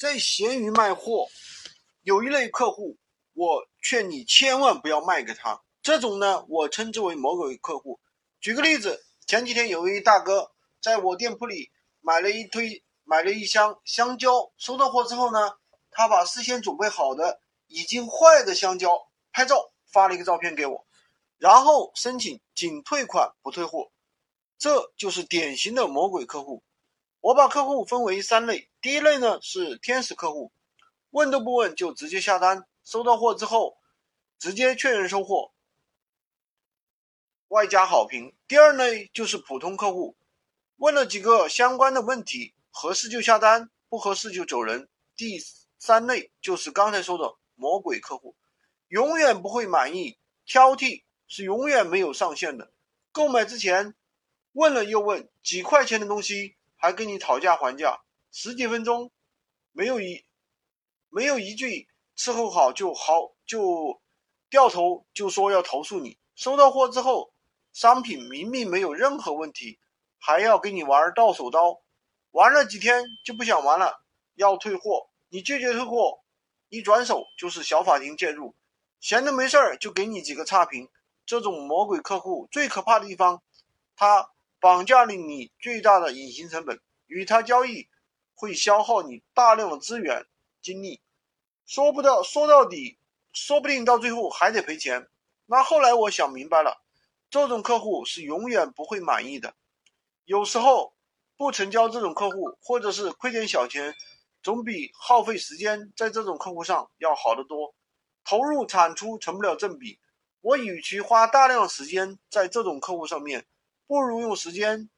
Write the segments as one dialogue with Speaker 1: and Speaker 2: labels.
Speaker 1: 在闲鱼卖货，有一类客户，我劝你千万不要卖给他。这种呢，我称之为魔鬼客户。举个例子，前几天有一位大哥在我店铺里买了一堆，买了一箱香蕉，收到货之后呢，他把事先准备好的已经坏的香蕉拍照发了一个照片给我，然后申请仅退款不退货，这就是典型的魔鬼客户。我把客户分为三类，第一类呢是天使客户，问都不问就直接下单，收到货之后直接确认收货，外加好评。第二类就是普通客户，问了几个相关的问题，合适就下单，不合适就走人。第三类就是刚才说的魔鬼客户，永远不会满意，挑剔是永远没有上限的。购买之前问了又问，几块钱的东西。还跟你讨价还价，十几分钟，没有一没有一句伺候好就好就掉头就说要投诉你。收到货之后，商品明明没有任何问题，还要跟你玩到手刀，玩了几天就不想玩了，要退货。你拒绝退货，一转手就是小法庭介入，闲着没事儿就给你几个差评。这种魔鬼客户最可怕的地方，他。绑架了你最大的隐形成本，与他交易会消耗你大量的资源精力，说不到说到底，说不定到最后还得赔钱。那后来我想明白了，这种客户是永远不会满意的。有时候不成交这种客户，或者是亏点小钱，总比耗费时间在这种客户上要好得多。投入产出成不了正比，我与其花大量时间在这种客户上面。不如用时间，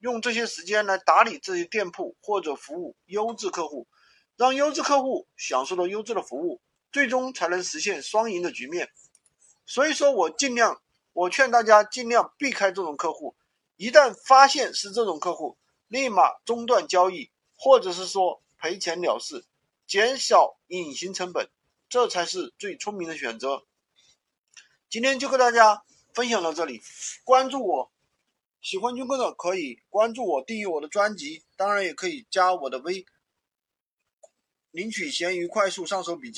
Speaker 1: 用这些时间来打理这些店铺或者服务优质客户，让优质客户享受到优质的服务，最终才能实现双赢的局面。所以说我尽量，我劝大家尽量避开这种客户。一旦发现是这种客户，立马中断交易，或者是说赔钱了事，减少隐形成本，这才是最聪明的选择。今天就和大家分享到这里，关注我。喜欢军哥的可以关注我，订阅我的专辑，当然也可以加我的微，领取闲鱼快速上手笔记。